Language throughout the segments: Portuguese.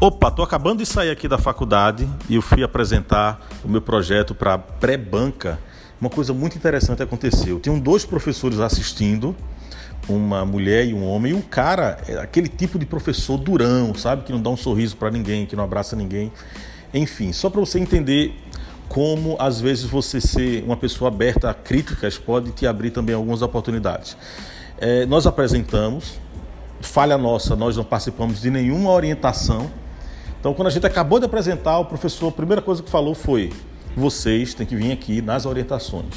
Opa, tô acabando de sair aqui da faculdade e eu fui apresentar o meu projeto para pré-banca. Uma coisa muito interessante aconteceu. Tinham dois professores assistindo, uma mulher e um homem, e o cara é aquele tipo de professor durão, sabe, que não dá um sorriso para ninguém, que não abraça ninguém. Enfim, só para você entender como às vezes você ser uma pessoa aberta a críticas pode te abrir também algumas oportunidades. É, nós apresentamos, falha nossa, nós não participamos de nenhuma orientação então, quando a gente acabou de apresentar, o professor, a primeira coisa que falou foi: vocês têm que vir aqui nas orientações.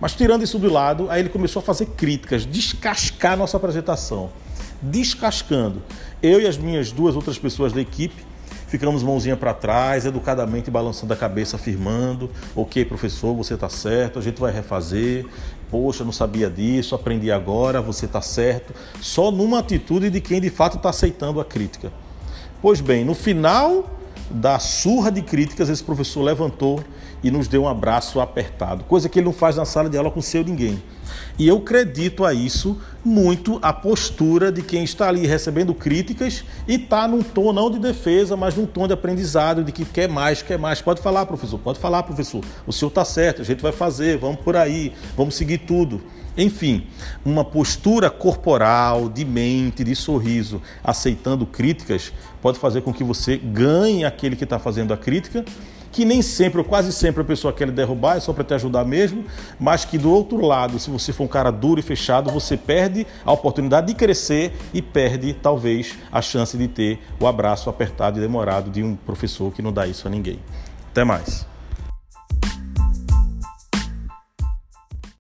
Mas tirando isso do lado, aí ele começou a fazer críticas, descascar nossa apresentação. Descascando. Eu e as minhas duas outras pessoas da equipe ficamos mãozinha para trás, educadamente balançando a cabeça, afirmando: ok, professor, você está certo, a gente vai refazer. Poxa, não sabia disso, aprendi agora, você está certo. Só numa atitude de quem de fato está aceitando a crítica. Pois bem, no final da surra de críticas, esse professor levantou e nos deu um abraço apertado, coisa que ele não faz na sala de aula com seu ninguém. E eu acredito a isso muito a postura de quem está ali recebendo críticas e está num tom não de defesa, mas num tom de aprendizado, de que quer mais, quer mais. Pode falar, professor, pode falar, professor. O senhor está certo, a gente vai fazer, vamos por aí, vamos seguir tudo. Enfim, uma postura corporal, de mente, de sorriso, aceitando críticas, pode fazer com que você ganhe aquele que está fazendo a crítica, que nem sempre, ou quase sempre, a pessoa quer derrubar, é só para te ajudar mesmo, mas que do outro lado, se você for um cara duro e fechado, você perde a oportunidade de crescer e perde, talvez, a chance de ter o abraço apertado e demorado de um professor que não dá isso a ninguém. Até mais.